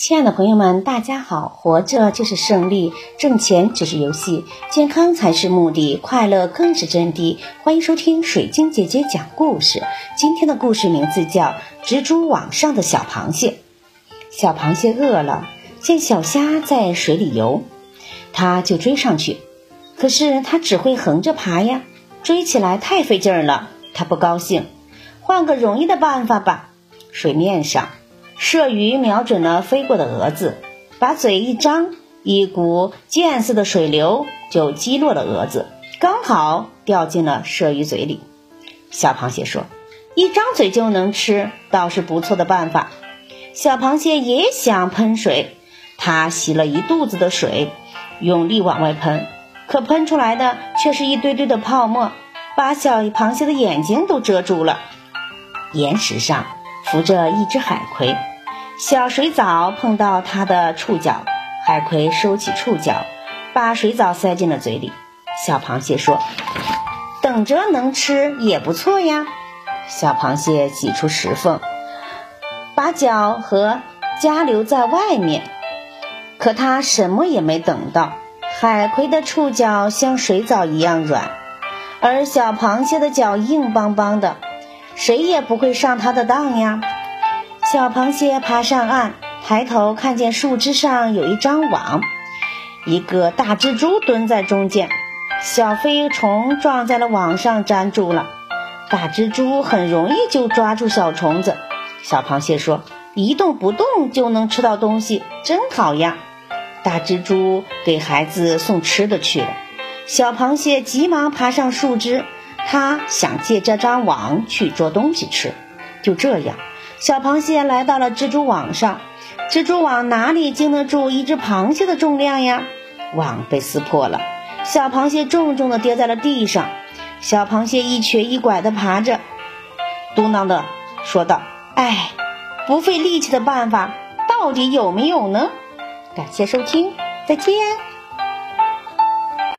亲爱的朋友们，大家好！活着就是胜利，挣钱只是游戏，健康才是目的，快乐更是真谛。欢迎收听水晶姐姐讲故事。今天的故事名字叫《蜘蛛网上的小螃蟹》。小螃蟹饿了，见小虾在水里游，它就追上去。可是它只会横着爬呀，追起来太费劲儿了。它不高兴，换个容易的办法吧。水面上。射鱼瞄准了飞过的蛾子，把嘴一张，一股箭似的水流就击落了蛾子，刚好掉进了射鱼嘴里。小螃蟹说：“一张嘴就能吃，倒是不错的办法。”小螃蟹也想喷水，它吸了一肚子的水，用力往外喷，可喷出来的却是一堆堆的泡沫，把小螃蟹的眼睛都遮住了。岩石上扶着一只海葵。小水藻碰到它的触角，海葵收起触角，把水藻塞进了嘴里。小螃蟹说：“等着能吃也不错呀。”小螃蟹挤出石缝，把脚和夹留在外面。可它什么也没等到，海葵的触角像水藻一样软，而小螃蟹的脚硬邦邦的，谁也不会上它的当呀。小螃蟹爬上岸，抬头看见树枝上有一张网，一个大蜘蛛蹲在中间，小飞虫撞在了网上，粘住了。大蜘蛛很容易就抓住小虫子。小螃蟹说：“一动不动就能吃到东西，真好呀！”大蜘蛛给孩子送吃的去了。小螃蟹急忙爬上树枝，它想借这张网去捉东西吃。就这样。小螃蟹来到了蜘蛛网上，蜘蛛网哪里经得住一只螃蟹的重量呀？网被撕破了，小螃蟹重重地跌在了地上。小螃蟹一瘸一拐地爬着，嘟囔地说道：“哎，不费力气的办法到底有没有呢？”感谢收听，再见。